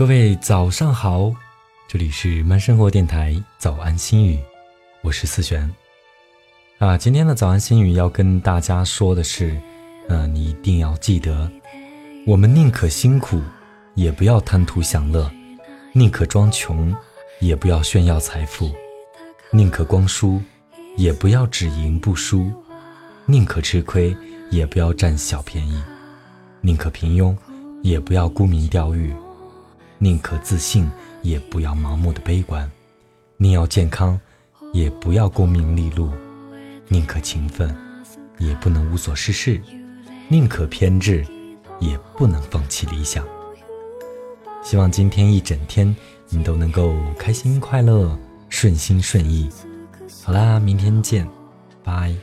各位早上好，这里是慢生活电台早安心语，我是思璇。啊，今天的早安心语要跟大家说的是，嗯，你一定要记得，我们宁可辛苦，也不要贪图享乐；宁可装穷，也不要炫耀财富；宁可光输，也不要只赢不输；宁可吃亏，也不要占小便宜；宁可平庸，也不要沽名钓誉。宁可自信，也不要盲目的悲观；宁要健康，也不要功名利禄；宁可勤奋，也不能无所事事；宁可偏执，也不能放弃理想。希望今天一整天你都能够开心快乐、顺心顺意。好啦，明天见，拜。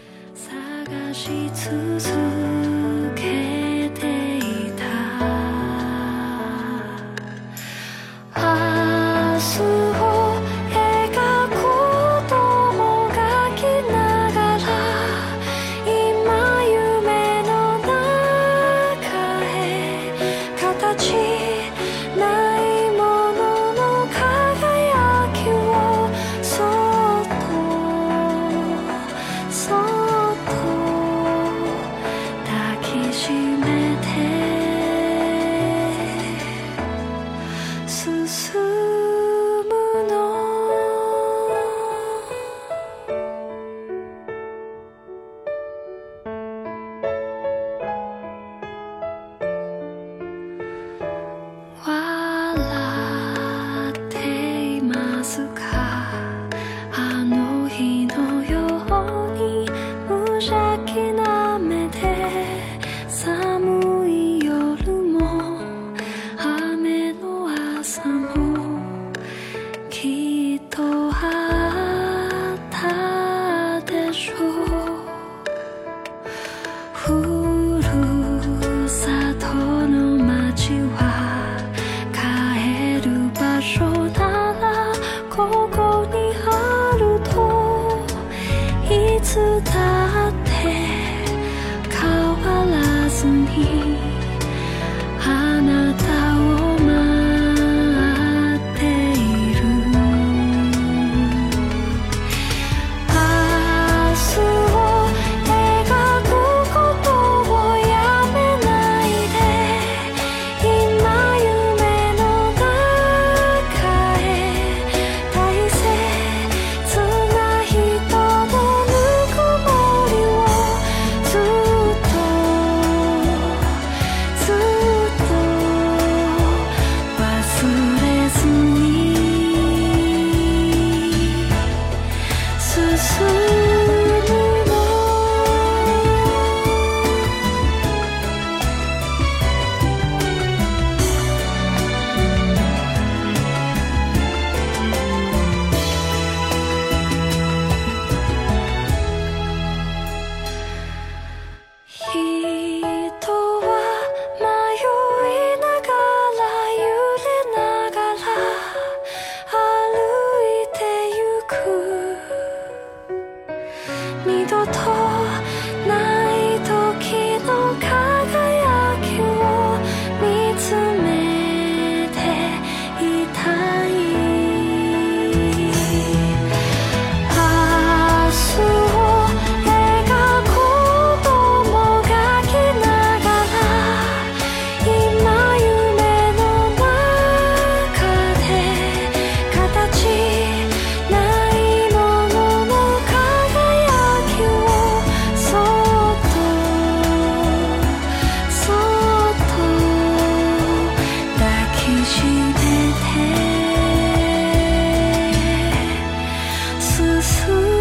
凄美いつだって変わらずに。丝丝